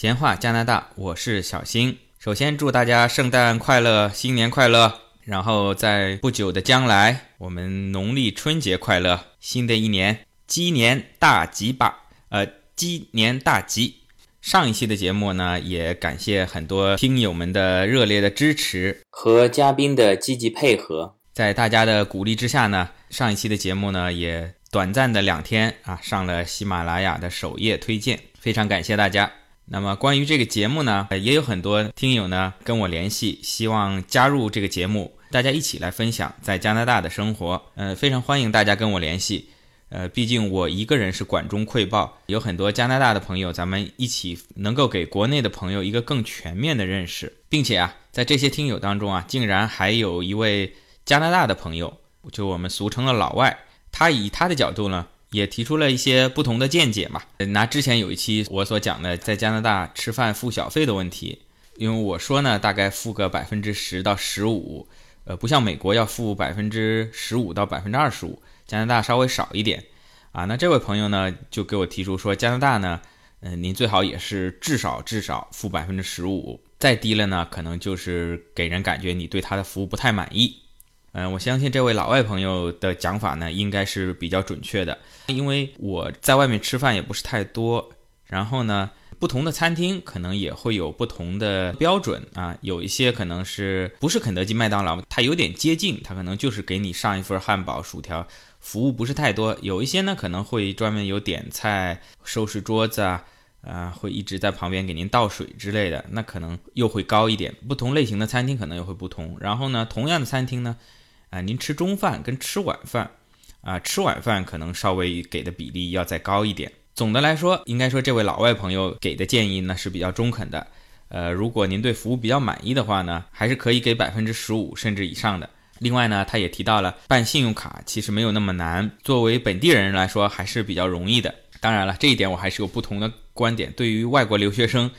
闲话加拿大，我是小新。首先祝大家圣诞快乐，新年快乐。然后在不久的将来，我们农历春节快乐，新的一年鸡年大吉吧！呃，鸡年大吉。上一期的节目呢，也感谢很多听友们的热烈的支持和嘉宾的积极配合。在大家的鼓励之下呢，上一期的节目呢，也短暂的两天啊，上了喜马拉雅的首页推荐，非常感谢大家。那么关于这个节目呢，也有很多听友呢跟我联系，希望加入这个节目，大家一起来分享在加拿大的生活。呃，非常欢迎大家跟我联系。呃，毕竟我一个人是管中窥豹，有很多加拿大的朋友，咱们一起能够给国内的朋友一个更全面的认识，并且啊，在这些听友当中啊，竟然还有一位加拿大的朋友，就我们俗称的老外，他以他的角度呢。也提出了一些不同的见解嘛。拿之前有一期我所讲的在加拿大吃饭付小费的问题，因为我说呢，大概付个百分之十到十五，呃，不像美国要付百分之十五到百分之二十五，加拿大稍微少一点啊。那这位朋友呢，就给我提出说，加拿大呢，嗯，您最好也是至少至少付百分之十五，再低了呢，可能就是给人感觉你对他的服务不太满意。嗯，我相信这位老外朋友的讲法呢，应该是比较准确的。因为我在外面吃饭也不是太多，然后呢，不同的餐厅可能也会有不同的标准啊。有一些可能是不是肯德基、麦当劳，它有点接近，它可能就是给你上一份汉堡、薯条，服务不是太多。有一些呢，可能会专门有点菜、收拾桌子啊，啊，会一直在旁边给您倒水之类的，那可能又会高一点。不同类型的餐厅可能又会不同。然后呢，同样的餐厅呢。啊，您吃中饭跟吃晚饭，啊，吃晚饭可能稍微给的比例要再高一点。总的来说，应该说这位老外朋友给的建议呢是比较中肯的。呃，如果您对服务比较满意的话呢，还是可以给百分之十五甚至以上的。另外呢，他也提到了办信用卡其实没有那么难，作为本地人来说还是比较容易的。当然了，这一点我还是有不同的观点。对于外国留学生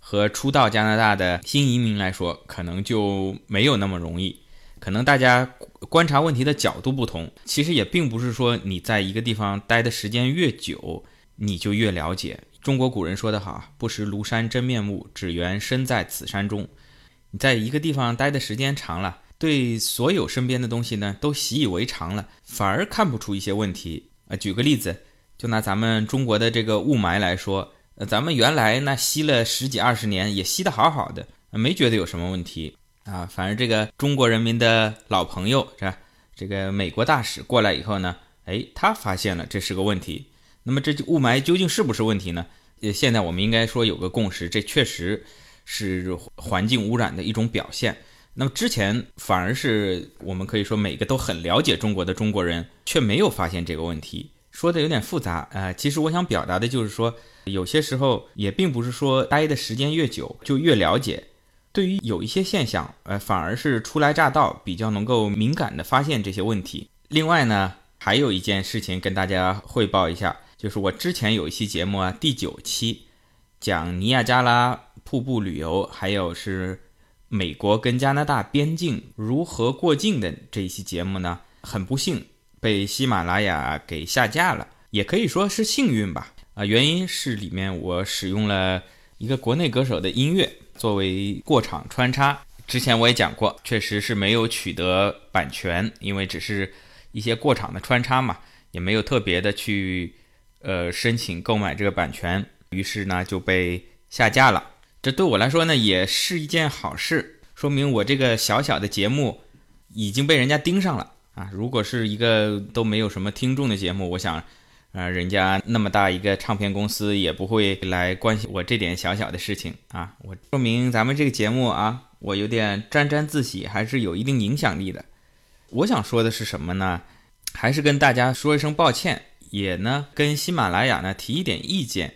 和初到加拿大的新移民来说，可能就没有那么容易。可能大家观察问题的角度不同，其实也并不是说你在一个地方待的时间越久，你就越了解。中国古人说得好，“不识庐山真面目，只缘身在此山中。”你在一个地方待的时间长了，对所有身边的东西呢都习以为常了，反而看不出一些问题啊。举个例子，就拿咱们中国的这个雾霾来说，呃，咱们原来那吸了十几二十年，也吸得好好的，没觉得有什么问题。啊，反正这个中国人民的老朋友是吧？这个美国大使过来以后呢，哎，他发现了这是个问题。那么这雾霾究竟是不是问题呢？呃，现在我们应该说有个共识，这确实是环境污染的一种表现。那么之前反而是我们可以说每个都很了解中国的中国人却没有发现这个问题，说的有点复杂啊。其实我想表达的就是说，有些时候也并不是说待的时间越久就越了解。对于有一些现象，呃，反而是初来乍到，比较能够敏感的发现这些问题。另外呢，还有一件事情跟大家汇报一下，就是我之前有一期节目啊，第九期讲尼亚加拉瀑布旅游，还有是美国跟加拿大边境如何过境的这一期节目呢，很不幸被喜马拉雅给下架了，也可以说是幸运吧。啊，原因是里面我使用了一个国内歌手的音乐。作为过场穿插，之前我也讲过，确实是没有取得版权，因为只是一些过场的穿插嘛，也没有特别的去呃申请购买这个版权，于是呢就被下架了。这对我来说呢也是一件好事，说明我这个小小的节目已经被人家盯上了啊。如果是一个都没有什么听众的节目，我想。啊，人家那么大一个唱片公司也不会来关心我这点小小的事情啊！我说明咱们这个节目啊，我有点沾沾自喜，还是有一定影响力的。我想说的是什么呢？还是跟大家说一声抱歉，也呢跟喜马拉雅呢提一点意见。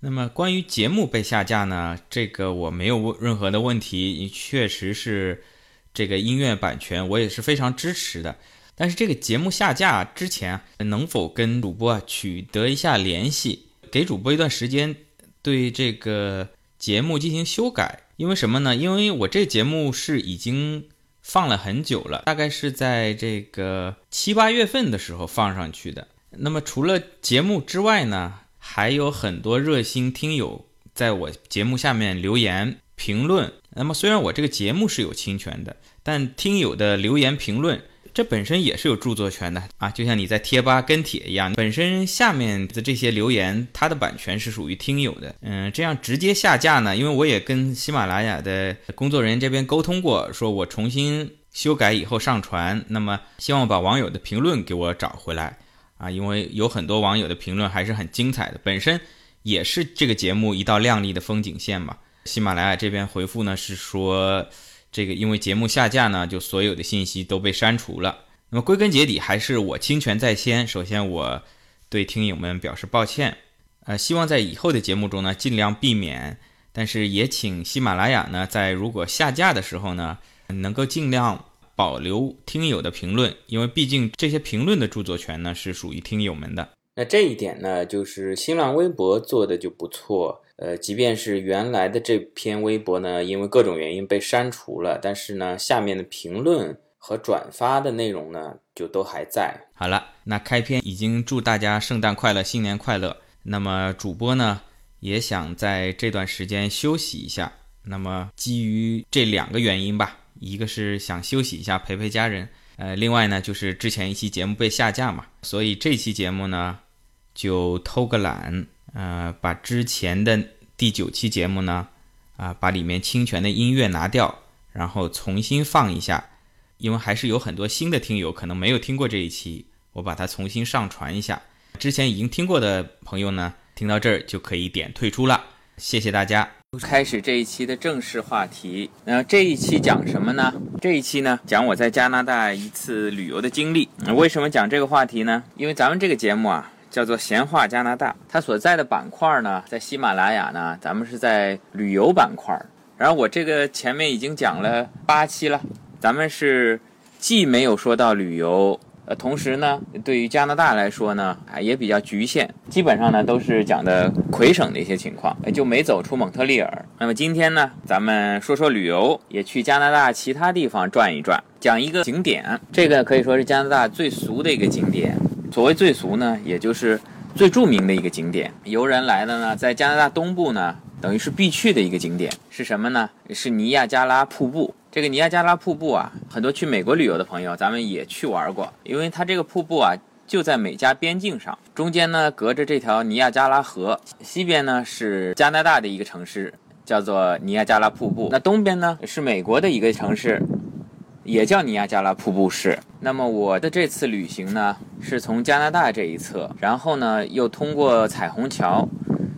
那么关于节目被下架呢，这个我没有任何的问题，确实是这个音乐版权，我也是非常支持的。但是这个节目下架之前，能否跟主播啊取得一下联系，给主播一段时间，对这个节目进行修改？因为什么呢？因为我这节目是已经放了很久了，大概是在这个七八月份的时候放上去的。那么除了节目之外呢，还有很多热心听友在我节目下面留言评论。那么虽然我这个节目是有侵权的，但听友的留言评论。这本身也是有著作权的啊，就像你在贴吧跟帖一样，本身下面的这些留言，它的版权是属于听友的。嗯，这样直接下架呢？因为我也跟喜马拉雅的工作人员这边沟通过，说我重新修改以后上传，那么希望把网友的评论给我找回来啊，因为有很多网友的评论还是很精彩的，本身也是这个节目一道亮丽的风景线嘛。喜马拉雅这边回复呢是说。这个因为节目下架呢，就所有的信息都被删除了。那么归根结底还是我侵权在先。首先我对听友们表示抱歉，呃，希望在以后的节目中呢尽量避免。但是也请喜马拉雅呢在如果下架的时候呢，能够尽量保留听友的评论，因为毕竟这些评论的著作权呢是属于听友们的。那这一点呢，就是新浪微博做的就不错。呃，即便是原来的这篇微博呢，因为各种原因被删除了，但是呢，下面的评论和转发的内容呢，就都还在。好了，那开篇已经祝大家圣诞快乐，新年快乐。那么主播呢，也想在这段时间休息一下。那么基于这两个原因吧，一个是想休息一下，陪陪家人。呃，另外呢，就是之前一期节目被下架嘛，所以这期节目呢，就偷个懒。呃，把之前的第九期节目呢，啊，把里面侵权的音乐拿掉，然后重新放一下，因为还是有很多新的听友可能没有听过这一期，我把它重新上传一下。之前已经听过的朋友呢，听到这儿就可以点退出了。谢谢大家。开始这一期的正式话题。那这一期讲什么呢？这一期呢，讲我在加拿大一次旅游的经历。为什么讲这个话题呢？因为咱们这个节目啊。叫做闲话加拿大，它所在的板块呢，在喜马拉雅呢，咱们是在旅游板块。然后我这个前面已经讲了八期了，咱们是既没有说到旅游，呃，同时呢，对于加拿大来说呢，啊也比较局限，基本上呢都是讲的魁省的一些情况，就没走出蒙特利尔。那么今天呢，咱们说说旅游，也去加拿大其他地方转一转，讲一个景点，这个可以说是加拿大最俗的一个景点。所谓最俗呢，也就是最著名的一个景点。游人来了呢，在加拿大东部呢，等于是必去的一个景点是什么呢？是尼亚加拉瀑布。这个尼亚加拉瀑布啊，很多去美国旅游的朋友，咱们也去玩过，因为它这个瀑布啊，就在美加边境上，中间呢隔着这条尼亚加拉河，西边呢是加拿大的一个城市，叫做尼亚加拉瀑布，那东边呢是美国的一个城市。也叫尼亚加拉瀑布市。那么我的这次旅行呢，是从加拿大这一侧，然后呢又通过彩虹桥，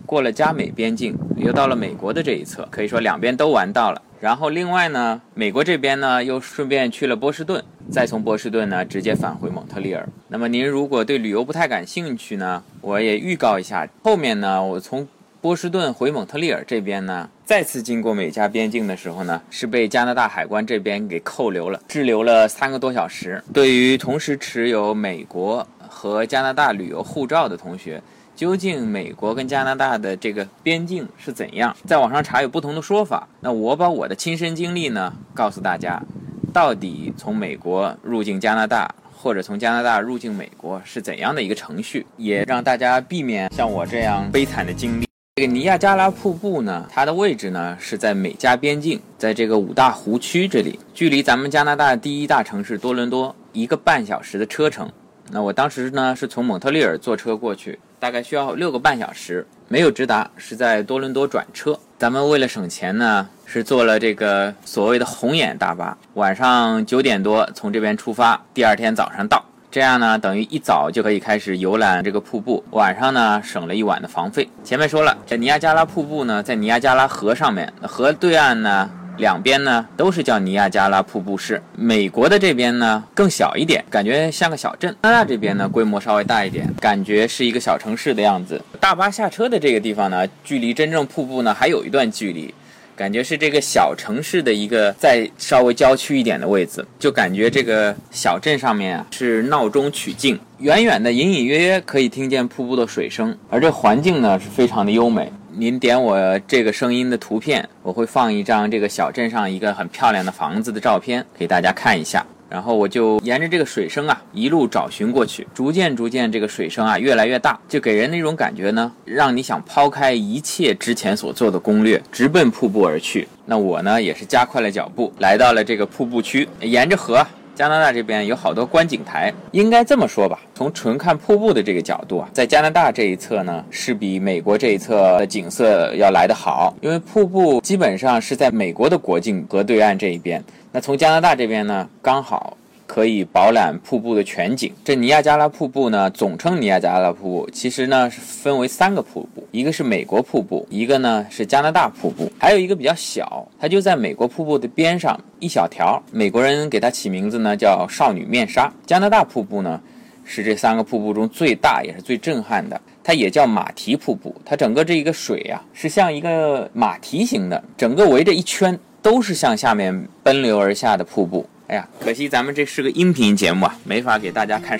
过了加美边境，又到了美国的这一侧，可以说两边都玩到了。然后另外呢，美国这边呢又顺便去了波士顿，再从波士顿呢直接返回蒙特利尔。那么您如果对旅游不太感兴趣呢，我也预告一下，后面呢我从。波士顿回蒙特利尔这边呢，再次经过美加边境的时候呢，是被加拿大海关这边给扣留了，滞留了三个多小时。对于同时持有美国和加拿大旅游护照的同学，究竟美国跟加拿大的这个边境是怎样？在网上查有不同的说法。那我把我的亲身经历呢，告诉大家，到底从美国入境加拿大，或者从加拿大入境美国是怎样的一个程序，也让大家避免像我这样悲惨的经历。这个尼亚加拉瀑布呢，它的位置呢是在美加边境，在这个五大湖区这里，距离咱们加拿大第一大城市多伦多一个半小时的车程。那我当时呢是从蒙特利尔坐车过去，大概需要六个半小时，没有直达，是在多伦多转车。咱们为了省钱呢，是坐了这个所谓的红眼大巴，晚上九点多从这边出发，第二天早上到。这样呢，等于一早就可以开始游览这个瀑布，晚上呢省了一晚的房费。前面说了，这尼亚加拉瀑布呢，在尼亚加拉河上面，河对岸呢，两边呢都是叫尼亚加拉瀑布市。美国的这边呢更小一点，感觉像个小镇；加拿大这边呢规模稍微大一点，感觉是一个小城市的样子。大巴下车的这个地方呢，距离真正瀑布呢还有一段距离。感觉是这个小城市的一个再稍微郊区一点的位置，就感觉这个小镇上面啊是闹中取静，远远的隐隐约约可以听见瀑布的水声，而这环境呢是非常的优美。您点我这个声音的图片，我会放一张这个小镇上一个很漂亮的房子的照片给大家看一下。然后我就沿着这个水声啊一路找寻过去，逐渐逐渐这个水声啊越来越大，就给人那种感觉呢，让你想抛开一切之前所做的攻略，直奔瀑布而去。那我呢也是加快了脚步，来到了这个瀑布区，沿着河。加拿大这边有好多观景台，应该这么说吧，从纯看瀑布的这个角度啊，在加拿大这一侧呢，是比美国这一侧的景色要来得好，因为瀑布基本上是在美国的国境河对岸这一边，那从加拿大这边呢，刚好。可以饱览瀑布的全景。这尼亚加拉瀑布呢，总称尼亚加拉瀑布，其实呢是分为三个瀑布，一个是美国瀑布，一个呢是加拿大瀑布，还有一个比较小，它就在美国瀑布的边上一小条。美国人给它起名字呢叫少女面纱。加拿大瀑布呢是这三个瀑布中最大也是最震撼的，它也叫马蹄瀑布。它整个这一个水啊是像一个马蹄形的，整个围着一圈都是向下面奔流而下的瀑布。哎呀，可惜咱们这是个音频节目啊，没法给大家看。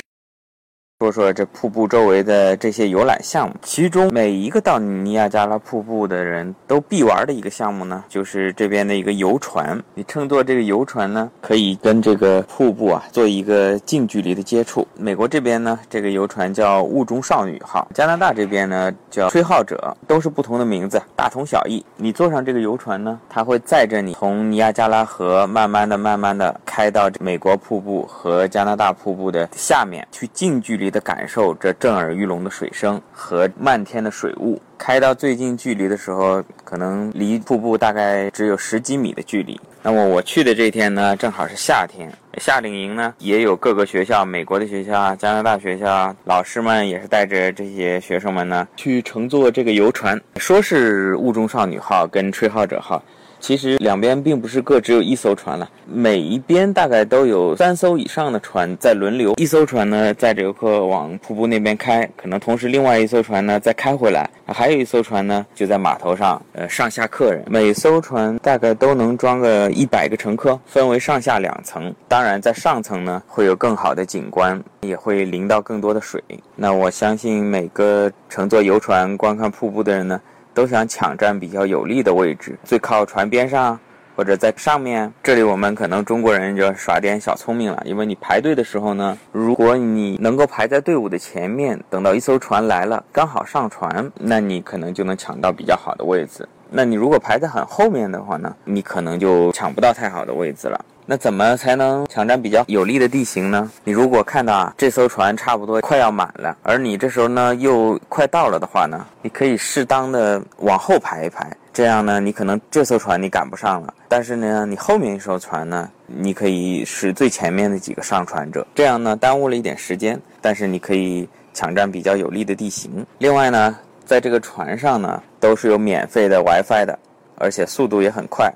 说说这瀑布周围的这些游览项目，其中每一个到尼亚加拉瀑布的人都必玩的一个项目呢，就是这边的一个游船。你乘坐这个游船呢，可以跟这个瀑布啊做一个近距离的接触。美国这边呢，这个游船叫雾中少女号；加拿大这边呢叫吹号者，都是不同的名字，大同小异。你坐上这个游船呢，它会载着你从尼亚加拉河慢慢的、慢慢的开到美国瀑布和加拿大瀑布的下面去，近距离。的感受这震耳欲聋的水声和漫天的水雾，开到最近距离的时候，可能离瀑布大概只有十几米的距离。那么我去的这天呢，正好是夏天，夏令营呢也有各个学校，美国的学校，加拿大学校，老师们也是带着这些学生们呢去乘坐这个游船，说是雾中少女号跟吹号者号。其实两边并不是各只有一艘船了，每一边大概都有三艘以上的船在轮流。一艘船呢载着游客往瀑布那边开，可能同时另外一艘船呢再开回来，还有一艘船呢就在码头上，呃上下客人。每艘船大概都能装个一百个乘客，分为上下两层。当然在上层呢会有更好的景观，也会淋到更多的水。那我相信每个乘坐游船观看瀑布的人呢。都想抢占比较有利的位置，最靠船边上或者在上面。这里我们可能中国人就耍点小聪明了，因为你排队的时候呢，如果你能够排在队伍的前面，等到一艘船来了，刚好上船，那你可能就能抢到比较好的位置。那你如果排在很后面的话呢，你可能就抢不到太好的位置了。那怎么才能抢占比较有利的地形呢？你如果看到啊这艘船差不多快要满了，而你这时候呢又快到了的话呢，你可以适当的往后排一排，这样呢你可能这艘船你赶不上了，但是呢你后面一艘船呢，你可以是最前面的几个上船者，这样呢耽误了一点时间，但是你可以抢占比较有利的地形。另外呢，在这个船上呢都是有免费的 WiFi 的，而且速度也很快，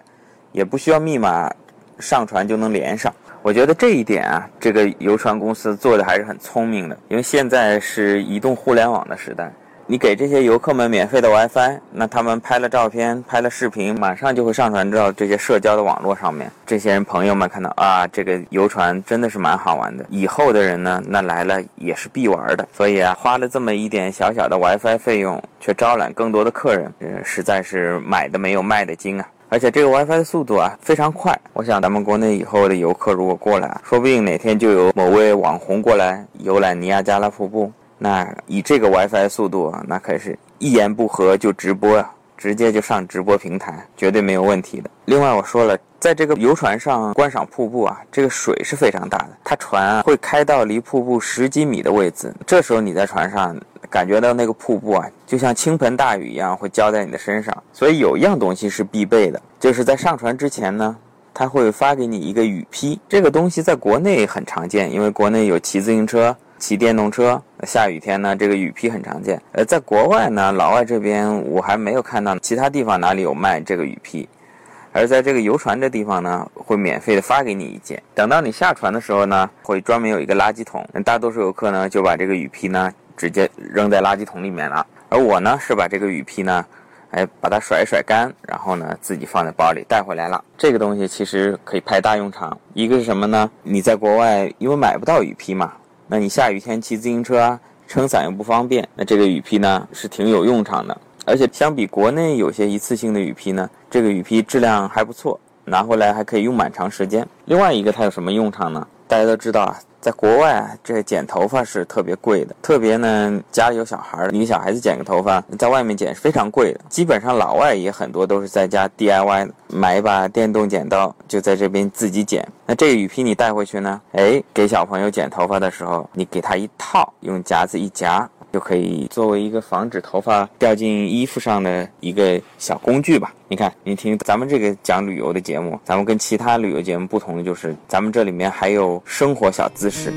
也不需要密码。上船就能连上，我觉得这一点啊，这个游船公司做的还是很聪明的。因为现在是移动互联网的时代，你给这些游客们免费的 WiFi，那他们拍了照片、拍了视频，马上就会上传到这些社交的网络上面。这些人朋友们看到啊，这个游船真的是蛮好玩的。以后的人呢，那来了也是必玩的。所以啊，花了这么一点小小的 WiFi 费用，却招揽更多的客人，呃，实在是买的没有卖的精啊。而且这个 WiFi 的速度啊非常快，我想咱们国内以后的游客如果过来，说不定哪天就有某位网红过来游览尼亚加拉瀑布，那以这个 WiFi 速度啊，那可是一言不合就直播啊，直接就上直播平台，绝对没有问题的。另外我说了，在这个游船上观赏瀑布啊，这个水是非常大的，它船啊会开到离瀑布十几米的位置，这时候你在船上。感觉到那个瀑布啊，就像倾盆大雨一样，会浇在你的身上。所以有一样东西是必备的，就是在上船之前呢，他会发给你一个雨披。这个东西在国内很常见，因为国内有骑自行车、骑电动车，下雨天呢，这个雨披很常见。呃，在国外呢，老外这边我还没有看到其他地方哪里有卖这个雨披，而在这个游船这地方呢，会免费的发给你一件。等到你下船的时候呢，会专门有一个垃圾桶，大多数游客呢就把这个雨披呢。直接扔在垃圾桶里面了，而我呢是把这个雨披呢，哎，把它甩一甩干，然后呢自己放在包里带回来了。这个东西其实可以派大用场。一个是什么呢？你在国外因为买不到雨披嘛，那你下雨天骑自行车啊，撑伞又不方便，那这个雨披呢是挺有用场的。而且相比国内有些一次性的雨披呢，这个雨披质量还不错，拿回来还可以用蛮长时间。另外一个它有什么用场呢？大家都知道啊，在国外啊，这剪头发是特别贵的，特别呢家里有小孩儿，你给小孩子剪个头发，在外面剪是非常贵的。基本上老外也很多都是在家 DIY，买一把电动剪刀就在这边自己剪。那这个雨披你带回去呢？哎，给小朋友剪头发的时候，你给他一套，用夹子一夹。就可以作为一个防止头发掉进衣服上的一个小工具吧。你看，你听咱们这个讲旅游的节目，咱们跟其他旅游节目不同的就是，咱们这里面还有生活小知识。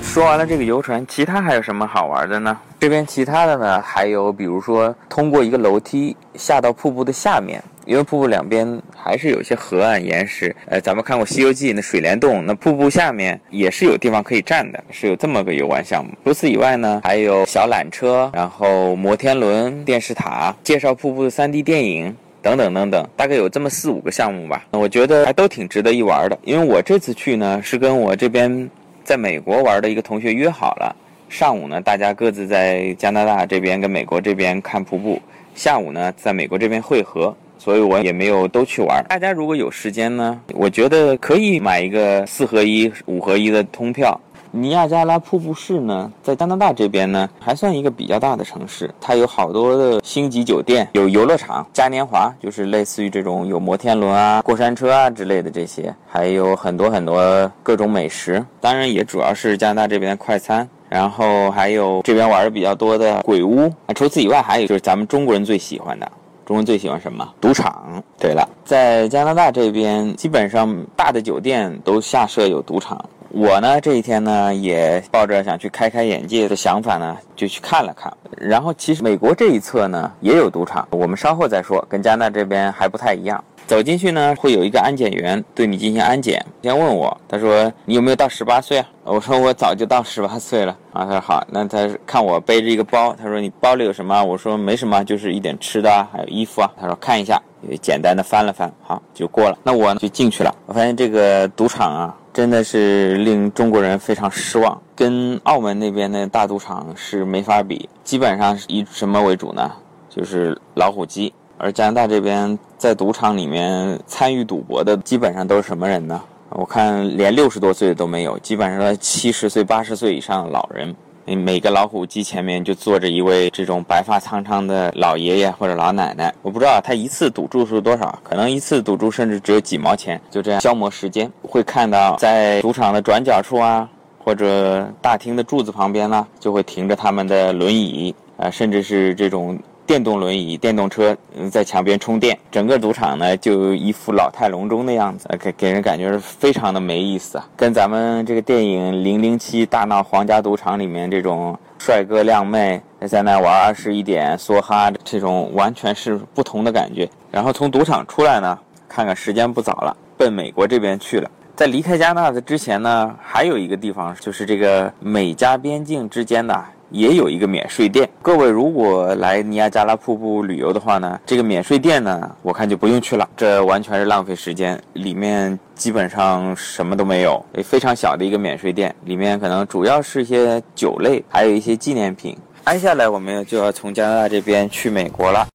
说完了这个游船，其他还有什么好玩的呢？这边其他的呢，还有比如说通过一个楼梯下到瀑布的下面。因为瀑布两边还是有些河岸岩石，呃，咱们看过《西游记》那水帘洞，那瀑布下面也是有地方可以站的，是有这么个游玩项目。除此以外呢，还有小缆车，然后摩天轮、电视塔、介绍瀑布的 3D 电影等等等等，大概有这么四五个项目吧。我觉得还都挺值得一玩的。因为我这次去呢，是跟我这边在美国玩的一个同学约好了，上午呢大家各自在加拿大这边跟美国这边看瀑布，下午呢在美国这边汇合。所以我也没有都去玩。大家如果有时间呢，我觉得可以买一个四合一、五合一的通票。尼亚加拉瀑布市呢，在加拿大这边呢，还算一个比较大的城市。它有好多的星级酒店，有游乐场、嘉年华，就是类似于这种有摩天轮啊、过山车啊之类的这些，还有很多很多各种美食。当然，也主要是加拿大这边的快餐。然后还有这边玩的比较多的鬼屋。除此以外，还有就是咱们中国人最喜欢的。中国人最喜欢什么？赌场。对了，在加拿大这边，基本上大的酒店都下设有赌场。我呢，这一天呢，也抱着想去开开眼界的想法呢，就去看了看。然后，其实美国这一侧呢，也有赌场，我们稍后再说，跟加拿大这边还不太一样。走进去呢，会有一个安检员对你进行安检。先问我，他说你有没有到十八岁啊？我说我早就到十八岁了啊。他说好，那他看我背着一个包，他说你包里有什么？我说没什么，就是一点吃的啊，还有衣服啊。他说看一下，简单的翻了翻，好就过了。那我就进去了。我发现这个赌场啊，真的是令中国人非常失望，跟澳门那边的大赌场是没法比。基本上是以什么为主呢？就是老虎机。而加拿大这边在赌场里面参与赌博的基本上都是什么人呢？我看连六十多岁的都没有，基本上七十岁、八十岁以上的老人。每个老虎机前面就坐着一位这种白发苍苍的老爷爷或者老奶奶。我不知道他一次赌注是多少，可能一次赌注甚至只有几毛钱，就这样消磨时间。会看到在赌场的转角处啊，或者大厅的柱子旁边呢，就会停着他们的轮椅啊，甚至是这种。电动轮椅、电动车在墙边充电，整个赌场呢就一副老态龙钟的样子，给给人感觉是非常的没意思啊，跟咱们这个电影《零零七大闹皇家赌场》里面这种帅哥靓妹在那玩二十一点梭哈这种完全是不同的感觉。然后从赌场出来呢，看看时间不早了，奔美国这边去了。在离开加拿大的之前呢，还有一个地方就是这个美加边境之间的。也有一个免税店。各位如果来尼亚加拉瀑布旅游的话呢，这个免税店呢，我看就不用去了，这完全是浪费时间。里面基本上什么都没有，非常小的一个免税店，里面可能主要是一些酒类，还有一些纪念品。接下来我们就要从加拿大这边去美国了。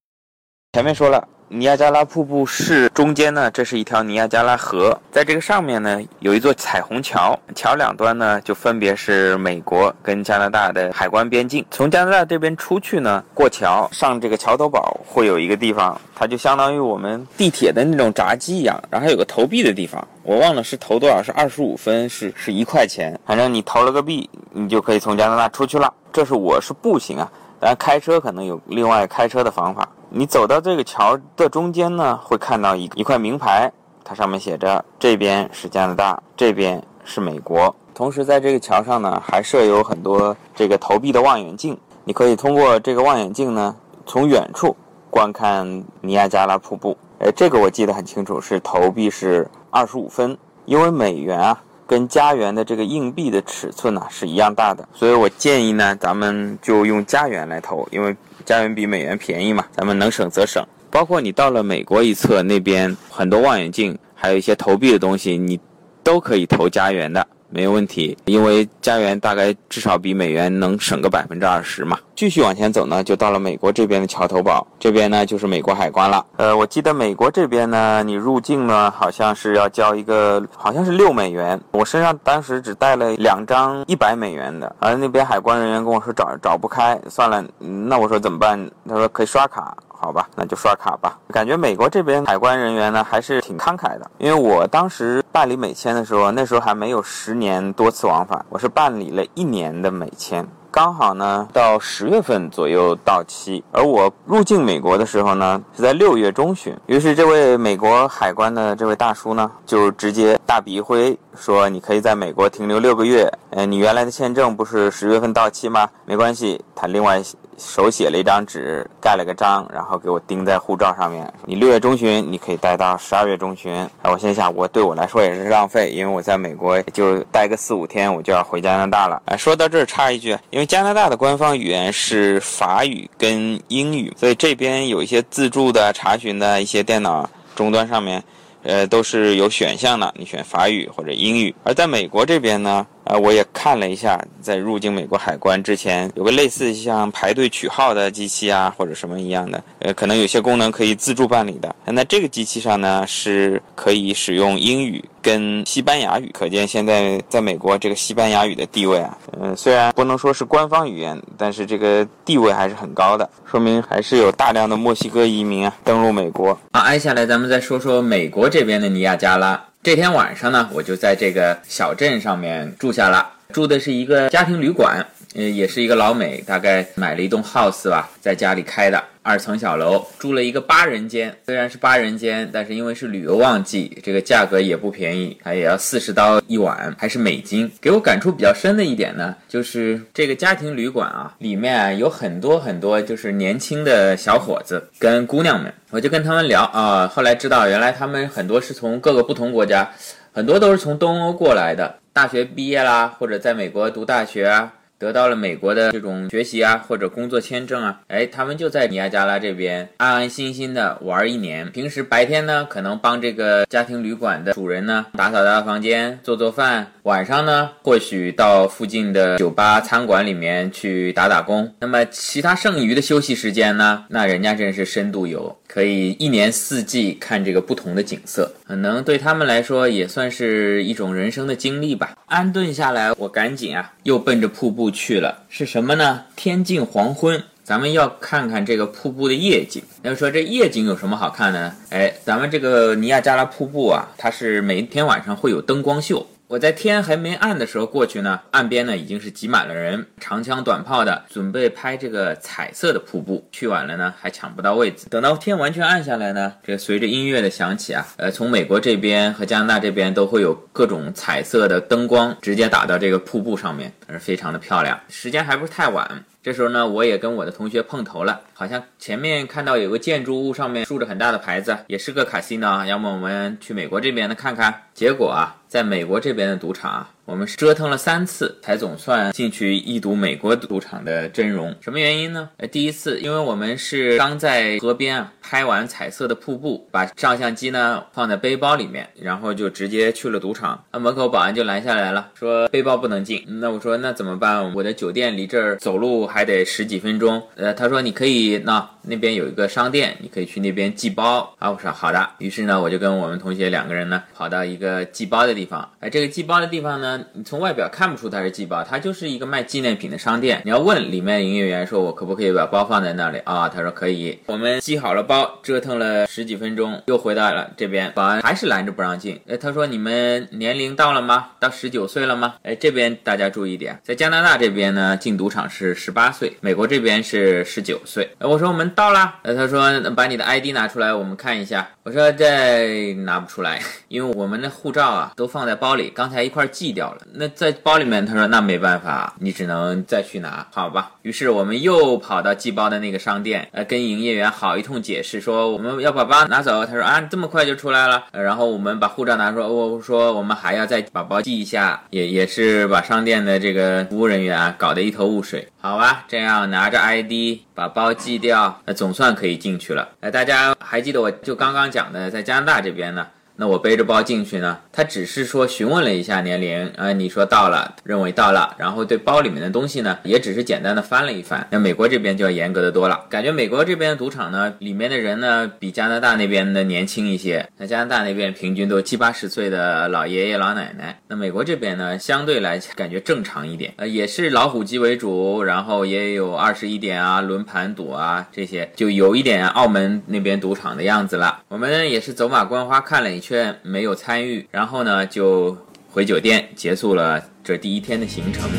前面说了。尼亚加拉瀑布是中间呢，这是一条尼亚加拉河，在这个上面呢有一座彩虹桥，桥两端呢就分别是美国跟加拿大的海关边境。从加拿大这边出去呢，过桥上这个桥头堡会有一个地方，它就相当于我们地铁的那种闸机一样，然后有个投币的地方，我忘了是投多少，是二十五分，是是一块钱，反正你投了个币，你就可以从加拿大出去了。这是我是步行啊，当然开车可能有另外开车的方法。你走到这个桥的中间呢，会看到一一块名牌，它上面写着这边是加拿大，这边是美国。同时在这个桥上呢，还设有很多这个投币的望远镜，你可以通过这个望远镜呢，从远处观看尼亚加拉瀑布。哎，这个我记得很清楚，是投币是二十五分，因为美元啊跟加元的这个硬币的尺寸呢是一样大的，所以我建议呢，咱们就用加元来投，因为。加元比美元便宜嘛，咱们能省则省。包括你到了美国一侧那边，很多望远镜，还有一些投币的东西，你都可以投加元的。没有问题，因为加元大概至少比美元能省个百分之二十嘛。继续往前走呢，就到了美国这边的桥头堡，这边呢就是美国海关了。呃，我记得美国这边呢，你入境呢好像是要交一个，好像是六美元。我身上当时只带了两张一百美元的，而那边海关人员跟我说找找不开，算了，那我说怎么办？他说可以刷卡。好吧，那就刷卡吧。感觉美国这边海关人员呢还是挺慷慨的，因为我当时办理美签的时候，那时候还没有十年多次往返，我是办理了一年的美签，刚好呢到十月份左右到期。而我入境美国的时候呢是在六月中旬，于是这位美国海关的这位大叔呢就直接大笔一挥说：“你可以在美国停留六个月。呃，你原来的签证不是十月份到期吗？没关系，他另外。”手写了一张纸，盖了个章，然后给我钉在护照上面。你六月中旬，你可以待到十二月中旬。啊，我心想，我对我来说也是浪费，因为我在美国就待个四五天，我就要回加拿大了。哎，说到这儿插一句，因为加拿大的官方语言是法语跟英语，所以这边有一些自助的查询的一些电脑终端上面，呃，都是有选项的，你选法语或者英语。而在美国这边呢？啊，我也看了一下，在入境美国海关之前，有个类似像排队取号的机器啊，或者什么一样的，呃，可能有些功能可以自助办理的。那这个机器上呢，是可以使用英语跟西班牙语，可见现在在美国这个西班牙语的地位啊，嗯，虽然不能说是官方语言，但是这个地位还是很高的，说明还是有大量的墨西哥移民啊登陆美国。好，挨下来咱们再说说美国这边的尼亚加拉。这天晚上呢，我就在这个小镇上面住下了，住的是一个家庭旅馆，呃，也是一个老美，大概买了一栋 house 吧，在家里开的。二层小楼住了一个八人间，虽然是八人间，但是因为是旅游旺季，这个价格也不便宜，它也要四十刀一晚，还是美金。给我感触比较深的一点呢，就是这个家庭旅馆啊，里面有很多很多就是年轻的小伙子跟姑娘们，我就跟他们聊啊，后来知道原来他们很多是从各个不同国家，很多都是从东欧过来的，大学毕业啦，或者在美国读大学啊。得到了美国的这种学习啊，或者工作签证啊，哎，他们就在尼亚加拉这边安安心心的玩一年。平时白天呢，可能帮这个家庭旅馆的主人呢打扫打扫房间、做做饭；晚上呢，或许到附近的酒吧、餐馆里面去打打工。那么其他剩余的休息时间呢，那人家真是深度游，可以一年四季看这个不同的景色，可能对他们来说也算是一种人生的经历吧。安顿下来，我赶紧啊，又奔着瀑布。去了是什么呢？天近黄昏，咱们要看看这个瀑布的夜景。要说这夜景有什么好看的呢？哎，咱们这个尼亚加拉瀑布啊，它是每天晚上会有灯光秀。我在天还没暗的时候过去呢，岸边呢已经是挤满了人，长枪短炮的准备拍这个彩色的瀑布。去晚了呢，还抢不到位置。等到天完全暗下来呢，这随着音乐的响起啊，呃，从美国这边和加拿大这边都会有各种彩色的灯光直接打到这个瀑布上面，而非常的漂亮。时间还不是太晚。这时候呢，我也跟我的同学碰头了，好像前面看到有个建筑物上面竖着很大的牌子，也是个卡西诺，要么我们去美国这边的看看。结果啊，在美国这边的赌场啊。我们折腾了三次，才总算进去一睹美国赌场的真容。什么原因呢？呃，第一次，因为我们是刚在河边啊拍完彩色的瀑布，把照相机呢放在背包里面，然后就直接去了赌场。那门口保安就拦下来了，说背包不能进。那我说那怎么办？我的酒店离这儿走路还得十几分钟。呃，他说你可以那那边有一个商店，你可以去那边寄包啊。我说好的。于是呢，我就跟我们同学两个人呢跑到一个寄包的地方。哎，这个寄包的地方呢。你从外表看不出它是寄包，它就是一个卖纪念品的商店。你要问里面营业员说：“我可不可以把包放在那里啊？”他说：“可以。”我们寄好了包，折腾了十几分钟，又回到了这边，保安还是拦着不让进。哎，他说：“你们年龄到了吗？到十九岁了吗？”哎，这边大家注意点，在加拿大这边呢，进赌场是十八岁，美国这边是十九岁。我说：“我们到了。”呃，他说：“把你的 ID 拿出来，我们看一下。”我说：“这拿不出来，因为我们的护照啊都放在包里，刚才一块寄掉掉了。”那在包里面，他说那没办法，你只能再去拿，好吧？于是我们又跑到寄包的那个商店，呃，跟营业员好一通解释，说我们要把包拿走。他说啊，这么快就出来了。然后我们把护照拿出来，我说我们还要再把包寄一下，也也是把商店的这个服务人员啊搞得一头雾水。好吧，这样拿着 ID 把包寄掉，那总算可以进去了。哎，大家还记得我就刚刚讲的，在加拿大这边呢。那我背着包进去呢，他只是说询问了一下年龄，啊，你说到了，认为到了，然后对包里面的东西呢，也只是简单的翻了一翻。那美国这边就要严格的多了，感觉美国这边的赌场呢，里面的人呢，比加拿大那边的年轻一些。那加拿大那边平均都七八十岁的老爷爷老奶奶，那美国这边呢，相对来感觉正常一点，呃，也是老虎机为主，然后也有二十一点啊，轮盘赌啊这些，就有一点澳门那边赌场的样子了。我们也是走马观花看了一。却没有参与，然后呢就回酒店结束了这第一天的行程。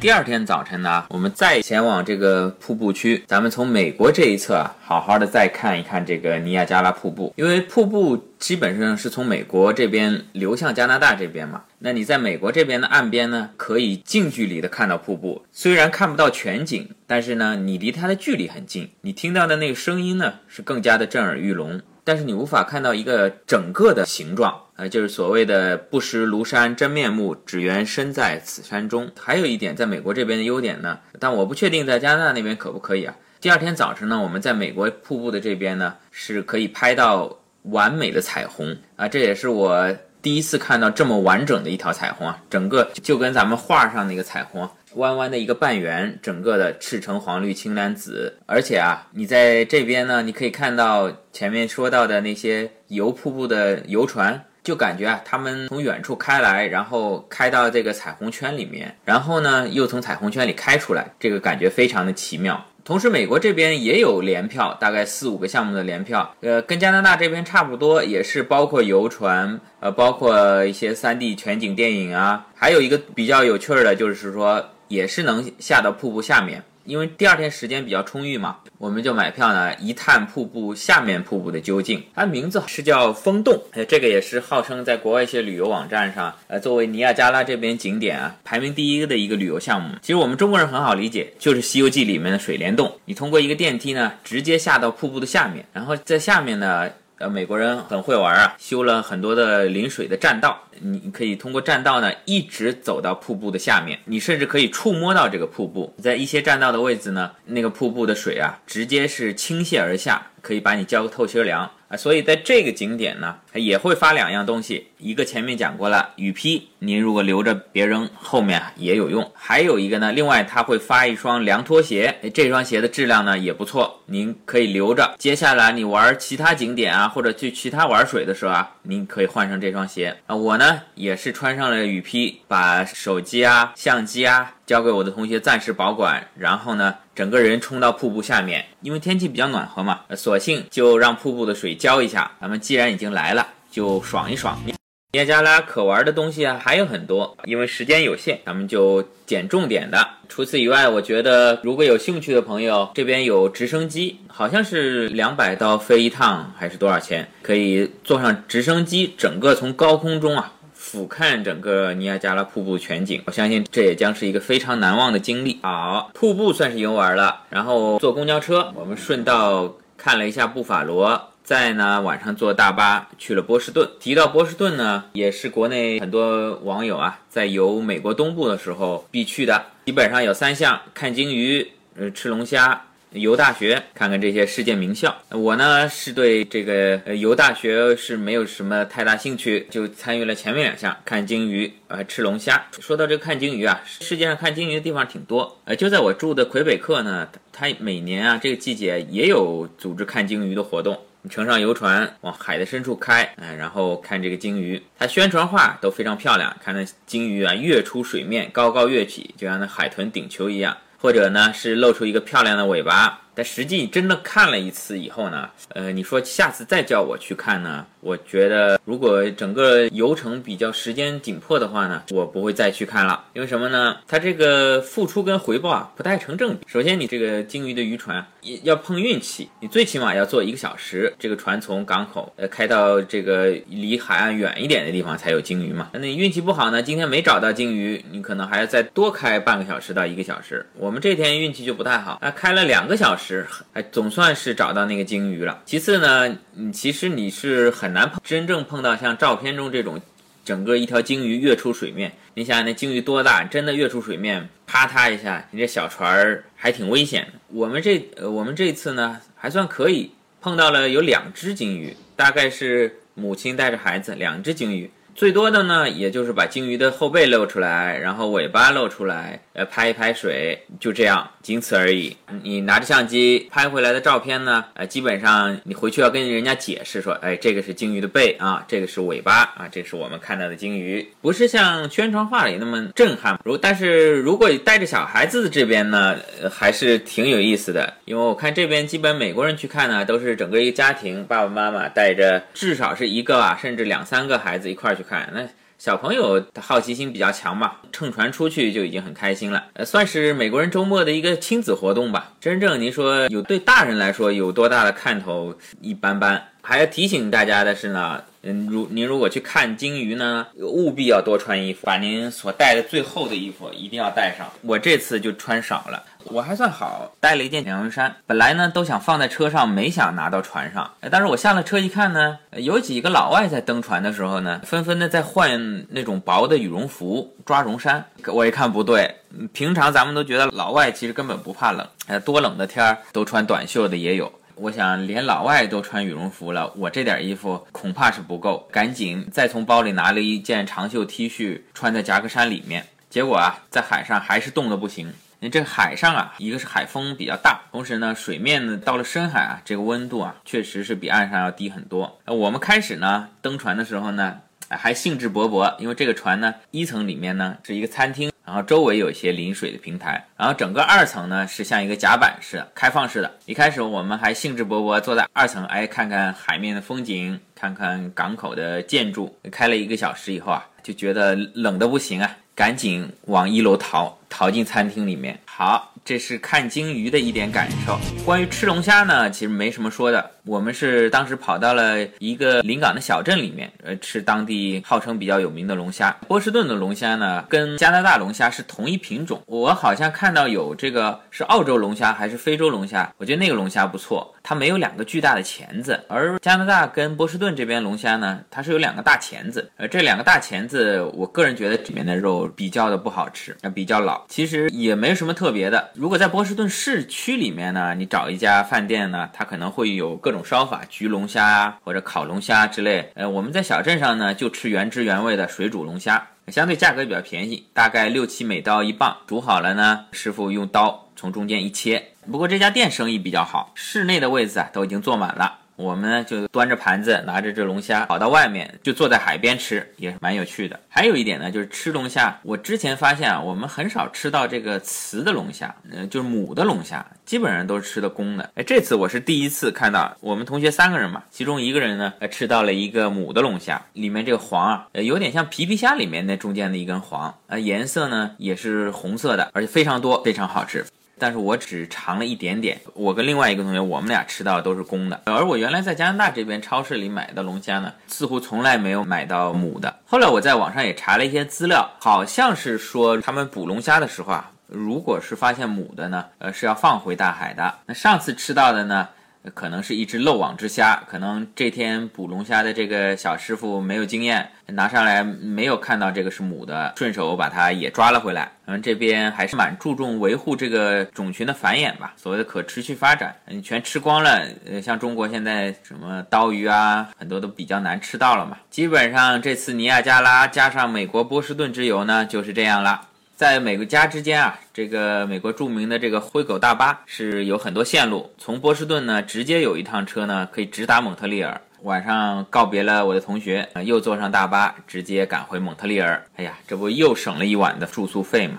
第二天早晨呢，我们再前往这个瀑布区，咱们从美国这一侧啊，好好的再看一看这个尼亚加拉瀑布。因为瀑布基本上是从美国这边流向加拿大这边嘛，那你在美国这边的岸边呢，可以近距离的看到瀑布，虽然看不到全景，但是呢，你离它的距离很近，你听到的那个声音呢，是更加的震耳欲聋。但是你无法看到一个整个的形状，呃，就是所谓的不识庐山真面目，只缘身在此山中。还有一点，在美国这边的优点呢，但我不确定在加拿大那边可不可以啊。第二天早晨呢，我们在美国瀑布的这边呢，是可以拍到完美的彩虹啊，这也是我第一次看到这么完整的一条彩虹啊，整个就跟咱们画上那个彩虹。弯弯的一个半圆，整个的赤橙黄绿青蓝紫，而且啊，你在这边呢，你可以看到前面说到的那些游瀑布的游船，就感觉啊，他们从远处开来，然后开到这个彩虹圈里面，然后呢，又从彩虹圈里开出来，这个感觉非常的奇妙。同时，美国这边也有联票，大概四五个项目的联票，呃，跟加拿大这边差不多，也是包括游船，呃，包括一些 3D 全景电影啊，还有一个比较有趣的，就是说。也是能下到瀑布下面，因为第二天时间比较充裕嘛，我们就买票呢，一探瀑布下面瀑布的究竟。它名字是叫风洞，呃，这个也是号称在国外一些旅游网站上，呃，作为尼亚加拉这边景点啊排名第一的一个旅游项目。其实我们中国人很好理解，就是《西游记》里面的水帘洞，你通过一个电梯呢，直接下到瀑布的下面，然后在下面呢。呃，美国人很会玩啊，修了很多的临水的栈道，你可以通过栈道呢一直走到瀑布的下面，你甚至可以触摸到这个瀑布。在一些栈道的位置呢，那个瀑布的水啊，直接是倾泻而下，可以把你浇个透心凉。啊，所以在这个景点呢，也会发两样东西，一个前面讲过了，雨披，您如果留着别扔，后面也有用。还有一个呢，另外他会发一双凉拖鞋，这双鞋的质量呢也不错，您可以留着。接下来你玩其他景点啊，或者去其他玩水的时候啊，您可以换上这双鞋啊。我呢也是穿上了雨披，把手机啊、相机啊交给我的同学暂时保管，然后呢。整个人冲到瀑布下面，因为天气比较暖和嘛，索性就让瀑布的水浇一下。咱们既然已经来了，就爽一爽。尼亚加拉可玩的东西啊还有很多，因为时间有限，咱们就捡重点的。除此以外，我觉得如果有兴趣的朋友，这边有直升机，好像是两百刀飞一趟，还是多少钱？可以坐上直升机，整个从高空中啊。俯瞰整个尼亚加拉瀑布全景，我相信这也将是一个非常难忘的经历。好，瀑布算是游玩了，然后坐公交车，我们顺道看了一下布法罗，再呢晚上坐大巴去了波士顿。提到波士顿呢，也是国内很多网友啊在游美国东部的时候必去的，基本上有三项：看鲸鱼，呃，吃龙虾。游大学看看这些世界名校，我呢是对这个游大学是没有什么太大兴趣，就参与了前面两项，看鲸鱼，呃，吃龙虾。说到这个看鲸鱼啊，世界上看鲸鱼的地方挺多，呃，就在我住的魁北克呢，它每年啊这个季节也有组织看鲸鱼的活动，乘上游船往海的深处开，嗯，然后看这个鲸鱼，它宣传画都非常漂亮，看那鲸鱼啊跃出水面，高高跃起，就像那海豚顶球一样。或者呢，是露出一个漂亮的尾巴。但实际真的看了一次以后呢，呃，你说下次再叫我去看呢？我觉得如果整个游程比较时间紧迫的话呢，我不会再去看了。因为什么呢？它这个付出跟回报啊不太成正比。首先，你这个鲸鱼的渔船要碰运气，你最起码要坐一个小时，这个船从港口呃开到这个离海岸远一点的地方才有鲸鱼嘛。那你运气不好呢，今天没找到鲸鱼，你可能还要再多开半个小时到一个小时。我们这天运气就不太好，啊，开了两个小时。是，哎，总算是找到那个鲸鱼了。其次呢，你其实你是很难碰，真正碰到像照片中这种，整个一条鲸鱼跃出水面。你想想那鲸鱼多大，真的跃出水面，啪嗒一下，你这小船儿还挺危险的。我们这，呃，我们这次呢还算可以，碰到了有两只鲸鱼，大概是母亲带着孩子，两只鲸鱼。最多的呢，也就是把鲸鱼的后背露出来，然后尾巴露出来，呃，拍一拍水，就这样，仅此而已。你拿着相机拍回来的照片呢，呃，基本上你回去要跟人家解释说，哎，这个是鲸鱼的背啊，这个是尾巴啊，这是我们看到的鲸鱼，不是像宣传画里那么震撼。如但是如果带着小孩子这边呢，还是挺有意思的，因为我看这边基本美国人去看呢，都是整个一个家庭，爸爸妈妈带着至少是一个啊，甚至两三个孩子一块去。看那小朋友的好奇心比较强嘛，乘船出去就已经很开心了，呃，算是美国人周末的一个亲子活动吧。真正您说有对大人来说有多大的看头，一般般。还要提醒大家的是呢。嗯，如您如果去看鲸鱼呢，务必要多穿衣服，把您所带的最厚的衣服一定要带上。我这次就穿少了，我还算好，带了一件羊绒衫。本来呢都想放在车上，没想拿到船上。但是我下了车一看呢，有几个老外在登船的时候呢，纷纷的在换那种薄的羽绒服，抓绒衫。我一看不对，平常咱们都觉得老外其实根本不怕冷，呃，多冷的天儿都穿短袖的也有。我想连老外都穿羽绒服了，我这点衣服恐怕是不够。赶紧再从包里拿了一件长袖 T 恤，穿在夹克衫里面。结果啊，在海上还是冻得不行。你这海上啊，一个是海风比较大，同时呢，水面呢到了深海啊，这个温度啊，确实是比岸上要低很多。我们开始呢登船的时候呢，还兴致勃勃，因为这个船呢一层里面呢是一个餐厅。然后周围有一些临水的平台，然后整个二层呢是像一个甲板似的开放式的。一开始我们还兴致勃勃坐在二层，哎，看看海面的风景，看看港口的建筑。开了一个小时以后啊，就觉得冷的不行啊，赶紧往一楼逃，逃进餐厅里面。好。这是看鲸鱼的一点感受。关于吃龙虾呢，其实没什么说的。我们是当时跑到了一个临港的小镇里面，呃，吃当地号称比较有名的龙虾。波士顿的龙虾呢，跟加拿大龙虾是同一品种。我好像看到有这个是澳洲龙虾还是非洲龙虾，我觉得那个龙虾不错，它没有两个巨大的钳子。而加拿大跟波士顿这边龙虾呢，它是有两个大钳子。呃，这两个大钳子，我个人觉得里面的肉比较的不好吃，比较老。其实也没什么特别的。如果在波士顿市区里面呢，你找一家饭店呢，它可能会有各种烧法，焗龙虾啊，或者烤龙虾之类。呃，我们在小镇上呢，就吃原汁原味的水煮龙虾，相对价格比较便宜，大概六七美刀一磅。煮好了呢，师傅用刀从中间一切。不过这家店生意比较好，室内的位子啊都已经坐满了。我们呢就端着盘子，拿着这龙虾跑到外面，就坐在海边吃，也是蛮有趣的。还有一点呢，就是吃龙虾，我之前发现啊，我们很少吃到这个雌的龙虾，嗯，就是母的龙虾，基本上都是吃的公的。哎，这次我是第一次看到，我们同学三个人嘛，其中一个人呢，吃到了一个母的龙虾，里面这个黄啊，呃，有点像皮皮虾里面那中间的一根黄，呃，颜色呢也是红色的，而且非常多，非常好吃。但是我只尝了一点点。我跟另外一个同学，我们俩吃到的都是公的。而我原来在加拿大这边超市里买的龙虾呢，似乎从来没有买到母的。后来我在网上也查了一些资料，好像是说他们捕龙虾的时候啊，如果是发现母的呢，呃，是要放回大海的。那上次吃到的呢？可能是一只漏网之虾，可能这天捕龙虾的这个小师傅没有经验，拿上来没有看到这个是母的，顺手把它也抓了回来。嗯，这边还是蛮注重维护这个种群的繁衍吧，所谓的可持续发展。你全吃光了，呃，像中国现在什么刀鱼啊，很多都比较难吃到了嘛。基本上这次尼亚加拉加上美国波士顿之游呢，就是这样了。在每个家之间啊，这个美国著名的这个灰狗大巴是有很多线路。从波士顿呢，直接有一趟车呢，可以直达蒙特利尔。晚上告别了我的同学，又坐上大巴，直接赶回蒙特利尔。哎呀，这不又省了一晚的住宿费吗？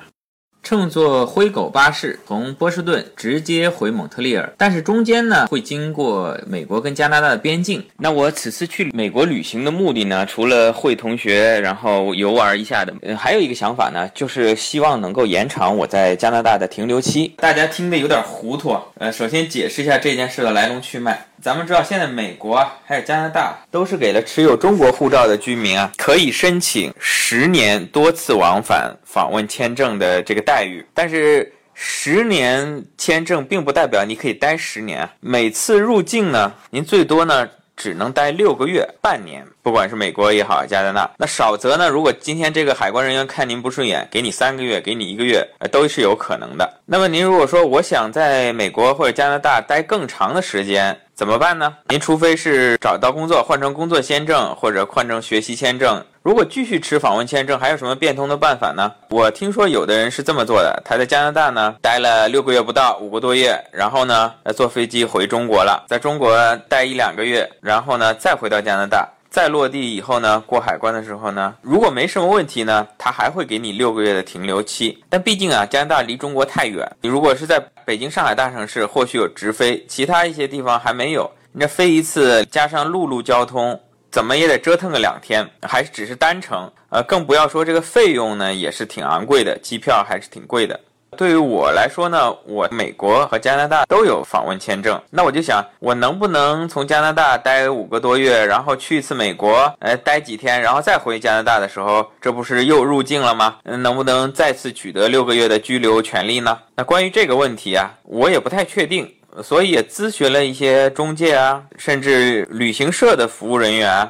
乘坐灰狗巴士从波士顿直接回蒙特利尔，但是中间呢会经过美国跟加拿大的边境。那我此次去美国旅行的目的呢，除了会同学然后游玩一下的，还有一个想法呢，就是希望能够延长我在加拿大的停留期。大家听得有点糊涂，呃，首先解释一下这件事的来龙去脉。咱们知道，现在美国还有加拿大都是给了持有中国护照的居民啊，可以申请十年多次往返访问签证的这个待遇。但是，十年签证并不代表你可以待十年，每次入境呢，您最多呢。只能待六个月、半年，不管是美国也好，加拿大，那少则呢？如果今天这个海关人员看您不顺眼，给你三个月，给你一个月，呃，都是有可能的。那么您如果说我想在美国或者加拿大待更长的时间。怎么办呢？您除非是找到工作换成工作签证，或者换成学习签证。如果继续持访问签证，还有什么变通的办法呢？我听说有的人是这么做的，他在加拿大呢待了六个月不到，五个多月，然后呢坐飞机回中国了，在中国待一两个月，然后呢再回到加拿大。再落地以后呢，过海关的时候呢，如果没什么问题呢，他还会给你六个月的停留期。但毕竟啊，加拿大离中国太远，你如果是在北京、上海大城市，或许有直飞，其他一些地方还没有。你这飞一次，加上陆路交通，怎么也得折腾个两天，还只是单程，呃，更不要说这个费用呢，也是挺昂贵的，机票还是挺贵的。对于我来说呢，我美国和加拿大都有访问签证，那我就想，我能不能从加拿大待五个多月，然后去一次美国，呃，待几天，然后再回加拿大的时候，这不是又入境了吗？嗯，能不能再次取得六个月的居留权利呢？那关于这个问题啊，我也不太确定，所以也咨询了一些中介啊，甚至旅行社的服务人员，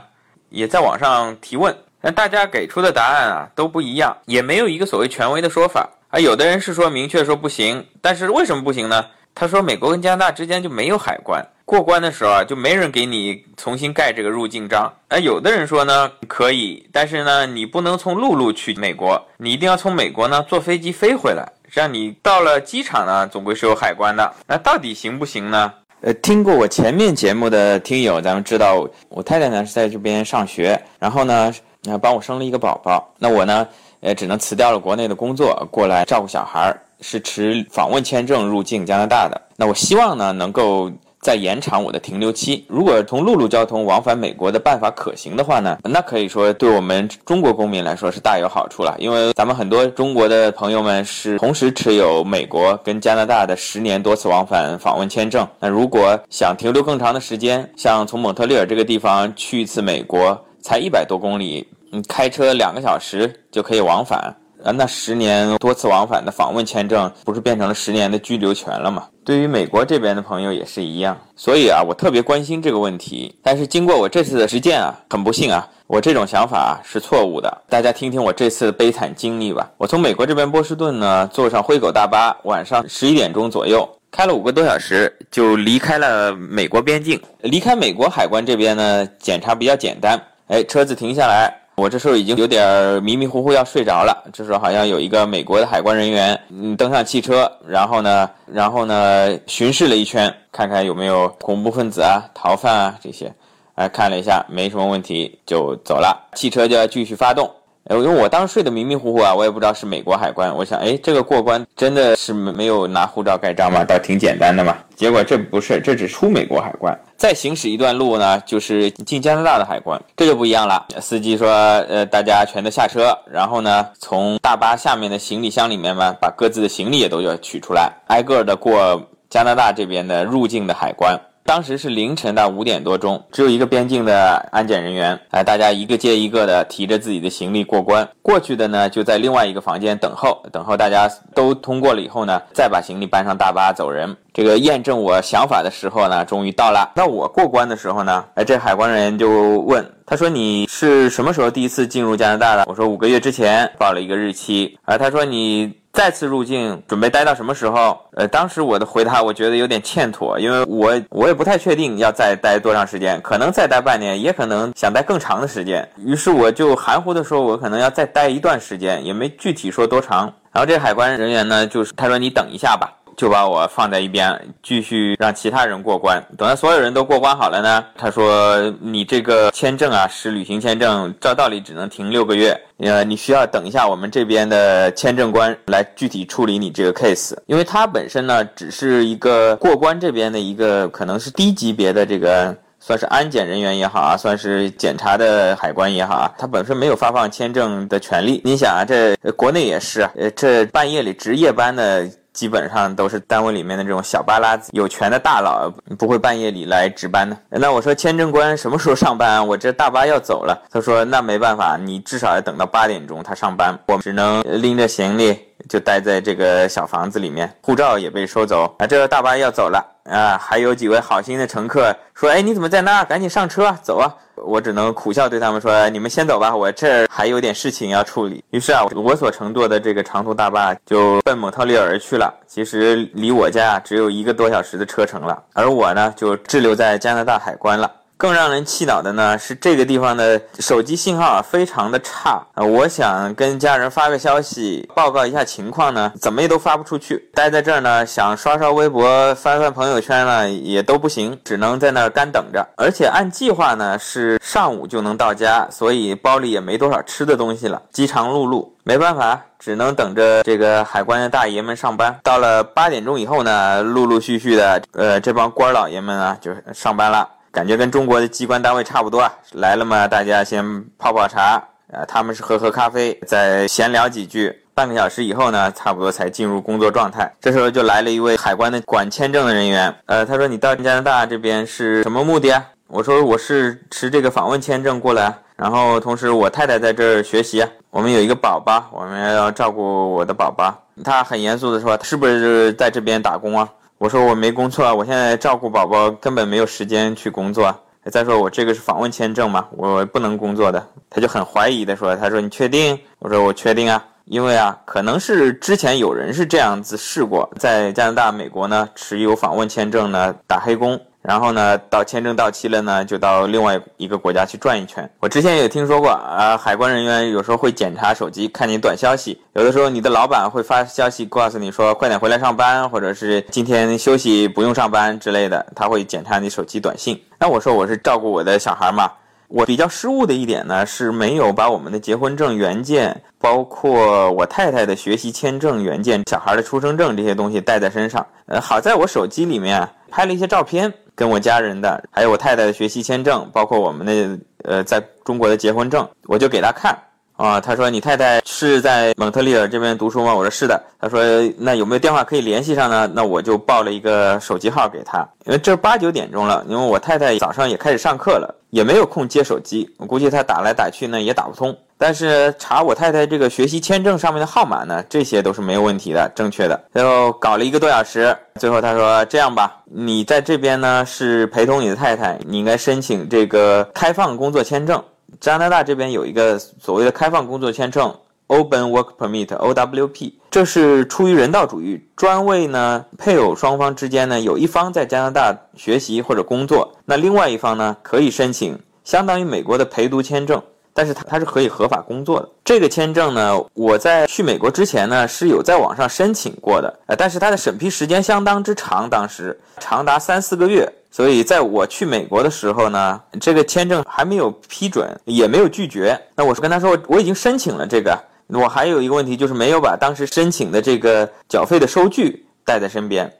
也在网上提问，但大家给出的答案啊都不一样，也没有一个所谓权威的说法。啊，有的人是说明确说不行，但是为什么不行呢？他说美国跟加拿大之间就没有海关，过关的时候啊就没人给你重新盖这个入境章。哎，有的人说呢可以，但是呢你不能从陆路去美国，你一定要从美国呢坐飞机飞回来，这样你到了机场呢总归是有海关的。那到底行不行呢？呃，听过我前面节目的听友，咱们知道我太太呢是在这边上学，然后呢呃帮我生了一个宝宝，那我呢。呃，只能辞掉了国内的工作，过来照顾小孩儿，是持访问签证入境加拿大的。那我希望呢，能够再延长我的停留期。如果从陆路交通往返美国的办法可行的话呢，那可以说对我们中国公民来说是大有好处了。因为咱们很多中国的朋友们是同时持有美国跟加拿大的十年多次往返访问签证。那如果想停留更长的时间，像从蒙特利尔这个地方去一次美国，才一百多公里。你开车两个小时就可以往返啊？那十年多次往返的访问签证，不是变成了十年的居留权了吗？对于美国这边的朋友也是一样。所以啊，我特别关心这个问题。但是经过我这次的实践啊，很不幸啊，我这种想法是错误的。大家听听我这次的悲惨经历吧。我从美国这边波士顿呢，坐上灰狗大巴，晚上十一点钟左右，开了五个多小时，就离开了美国边境。离开美国海关这边呢，检查比较简单。哎，车子停下来。我这时候已经有点迷迷糊糊要睡着了。这时候好像有一个美国的海关人员，嗯，登上汽车，然后呢，然后呢，巡视了一圈，看看有没有恐怖分子啊、逃犯啊这些，哎，看了一下，没什么问题，就走了。汽车就要继续发动。因为我当时睡得迷迷糊糊啊，我也不知道是美国海关。我想，哎，这个过关真的是没有拿护照盖章吗？倒挺简单的嘛。结果这不是，这只出美国海关，再行驶一段路呢，就是进加拿大的海关，这就不一样了。司机说，呃，大家全都下车，然后呢，从大巴下面的行李箱里面嘛，把各自的行李也都要取出来，挨个的过加拿大这边的入境的海关。当时是凌晨的五点多钟，只有一个边境的安检人员，哎，大家一个接一个的提着自己的行李过关。过去的呢，就在另外一个房间等候，等候大家都通过了以后呢，再把行李搬上大巴走人。这个验证我想法的时候呢，终于到了。那我过关的时候呢，哎，这海关人员就问，他说你是什么时候第一次进入加拿大的？我说五个月之前，报了一个日期。啊，他说你。再次入境准备待到什么时候？呃，当时我的回答我觉得有点欠妥，因为我我也不太确定要再待多长时间，可能再待半年，也可能想待更长的时间。于是我就含糊的说，我可能要再待一段时间，也没具体说多长。然后这海关人员呢，就是他说你等一下吧。就把我放在一边，继续让其他人过关。等到所有人都过关好了呢，他说：“你这个签证啊，是旅行签证，照道理只能停六个月。呃，你需要等一下我们这边的签证官来具体处理你这个 case，因为他本身呢，只是一个过关这边的一个可能是低级别的这个算是安检人员也好啊，算是检查的海关也好啊，他本身没有发放签证的权利。你想啊，这国内也是，呃，这半夜里值夜班的。”基本上都是单位里面的这种小巴拉子，有权的大佬不会半夜里来值班的。那我说签证官什么时候上班？我这大巴要走了。他说那没办法，你至少要等到八点钟他上班，我只能拎着行李就待在这个小房子里面，护照也被收走。啊，这个大巴要走了啊，还有几位好心的乘客说，哎，你怎么在那儿？赶紧上车走啊！我只能苦笑对他们说：“你们先走吧，我这儿还有点事情要处理。”于是啊，我所乘坐的这个长途大巴就奔蒙特利尔而去了。其实离我家只有一个多小时的车程了，而我呢就滞留在加拿大海关了。更让人气恼的呢是这个地方的手机信号啊非常的差啊！我想跟家人发个消息报告一下情况呢，怎么也都发不出去。待在这儿呢，想刷刷微博、翻翻朋友圈呢，也都不行，只能在那儿干等着。而且按计划呢是上午就能到家，所以包里也没多少吃的东西了，饥肠辘辘。没办法，只能等着这个海关的大爷们上班。到了八点钟以后呢，陆陆续续的，呃，这帮官老爷们啊就上班了。感觉跟中国的机关单位差不多啊，来了嘛，大家先泡泡茶，呃，他们是喝喝咖啡，再闲聊几句，半个小时以后呢，差不多才进入工作状态。这时候就来了一位海关的管签证的人员，呃，他说你到加拿大这边是什么目的啊？我说我是持这个访问签证过来，然后同时我太太在这儿学习，我们有一个宝宝，我们要照顾我的宝宝。他很严肃的说，是不是在这边打工啊？我说我没工作，我现在照顾宝宝，根本没有时间去工作。再说我这个是访问签证嘛，我不能工作的。他就很怀疑的说：“他说你确定？”我说我确定啊，因为啊，可能是之前有人是这样子试过，在加拿大、美国呢持有访问签证呢打黑工。然后呢，到签证到期了呢，就到另外一个国家去转一圈。我之前也听说过啊，海关人员有时候会检查手机，看你短消息。有的时候你的老板会发消息告诉你说快点回来上班，或者是今天休息不用上班之类的，他会检查你手机短信。那我说我是照顾我的小孩嘛，我比较失误的一点呢是没有把我们的结婚证原件，包括我太太的学习签证原件、小孩的出生证这些东西带在身上。呃，好在我手机里面拍了一些照片。跟我家人的，还有我太太的学习签证，包括我们的呃在中国的结婚证，我就给他看。啊。他说：“你太太是在蒙特利尔这边读书吗？”我说：“是的。”他说：“那有没有电话可以联系上呢？”那我就报了一个手机号给他，因为这八九点钟了，因为我太太早上也开始上课了，也没有空接手机。我估计他打来打去呢也打不通。但是查我太太这个学习签证上面的号码呢，这些都是没有问题的，正确的。然后搞了一个多小时，最后他说这样吧，你在这边呢是陪同你的太太，你应该申请这个开放工作签证。加拿大这边有一个所谓的开放工作签证 （Open Work Permit，OWP），这是出于人道主义，专为呢配偶双方之间呢有一方在加拿大学习或者工作，那另外一方呢可以申请相当于美国的陪读签证。但是它它是可以合法工作的。这个签证呢，我在去美国之前呢是有在网上申请过的，呃，但是它的审批时间相当之长，当时长达三四个月。所以在我去美国的时候呢，这个签证还没有批准，也没有拒绝。那我是跟他说，我已经申请了这个。我还有一个问题就是没有把当时申请的这个缴费的收据带在身边。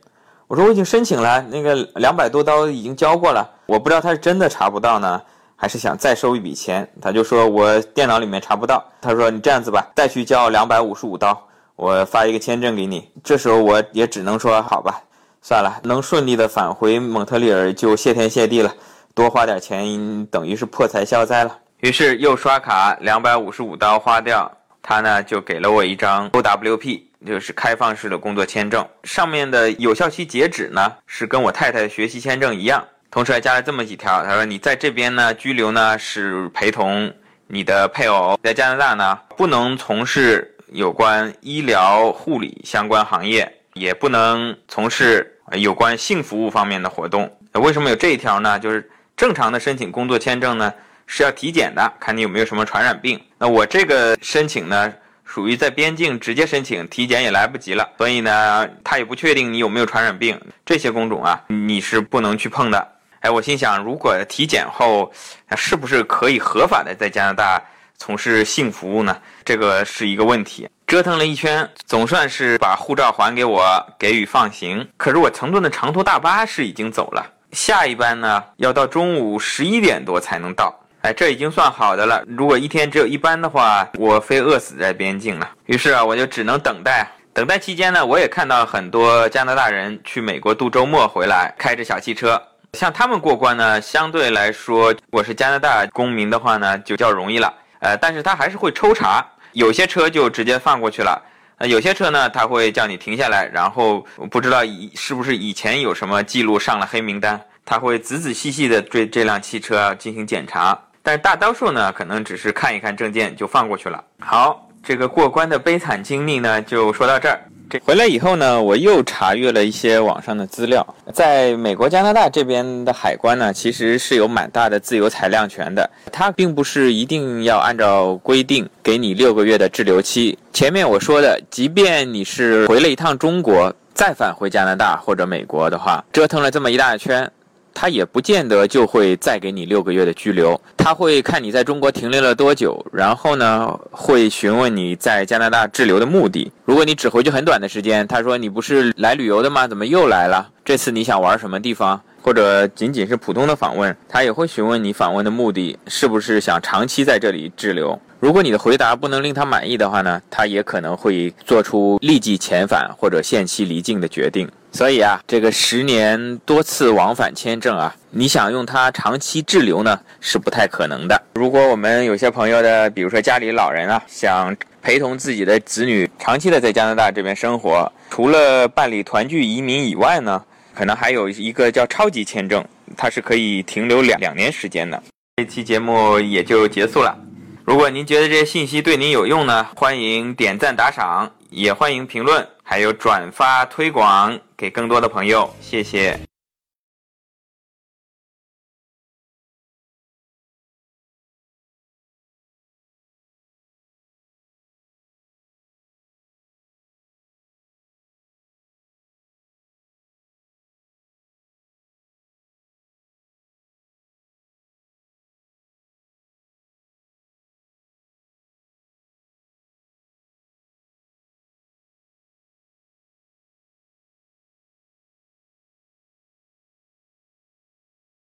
我说我已经申请了，那个两百多刀已经交过了，我不知道他是真的查不到呢。还是想再收一笔钱，他就说我电脑里面查不到。他说你这样子吧，再去交两百五十五刀，我发一个签证给你。这时候我也只能说好吧，算了，能顺利的返回蒙特利尔就谢天谢地了，多花点钱等于是破财消灾了。于是又刷卡两百五十五刀花掉，他呢就给了我一张 OWP，就是开放式的工作签证，上面的有效期截止呢是跟我太太的学习签证一样。同时还加了这么几条，他说你在这边呢居留呢是陪同你的配偶，在加拿大呢不能从事有关医疗护理相关行业，也不能从事有关性服务方面的活动。为什么有这一条呢？就是正常的申请工作签证呢是要体检的，看你有没有什么传染病。那我这个申请呢属于在边境直接申请，体检也来不及了，所以呢他也不确定你有没有传染病，这些工种啊你是不能去碰的。哎，我心想，如果体检后，是不是可以合法的在加拿大从事性服务呢？这个是一个问题。折腾了一圈，总算是把护照还给我，给予放行。可是我乘坐的长途大巴是已经走了，下一班呢要到中午十一点多才能到。哎，这已经算好的了。如果一天只有一班的话，我非饿死在边境了。于是啊，我就只能等待。等待期间呢，我也看到很多加拿大人去美国度周末回来，开着小汽车。像他们过关呢，相对来说，我是加拿大公民的话呢，就较容易了。呃，但是他还是会抽查，有些车就直接放过去了。呃，有些车呢，他会叫你停下来，然后不知道以是不是以前有什么记录上了黑名单，他会仔仔细细的对这辆汽车进行检查。但是大多数呢，可能只是看一看证件就放过去了。好，这个过关的悲惨经历呢，就说到这儿。回来以后呢，我又查阅了一些网上的资料。在美国、加拿大这边的海关呢，其实是有蛮大的自由裁量权的。它并不是一定要按照规定给你六个月的滞留期。前面我说的，即便你是回了一趟中国，再返回加拿大或者美国的话，折腾了这么一大圈。他也不见得就会再给你六个月的拘留，他会看你在中国停留了多久，然后呢会询问你在加拿大滞留的目的。如果你只回去很短的时间，他说你不是来旅游的吗？怎么又来了？这次你想玩什么地方？或者仅仅是普通的访问，他也会询问你访问的目的是不是想长期在这里滞留。如果你的回答不能令他满意的话呢，他也可能会做出立即遣返或者限期离境的决定。所以啊，这个十年多次往返签证啊，你想用它长期滞留呢，是不太可能的。如果我们有些朋友的，比如说家里老人啊，想陪同自己的子女长期的在加拿大这边生活，除了办理团聚移民以外呢，可能还有一个叫超级签证，它是可以停留两两年时间的。这期节目也就结束了。如果您觉得这些信息对您有用呢，欢迎点赞打赏，也欢迎评论，还有转发推广给更多的朋友，谢谢。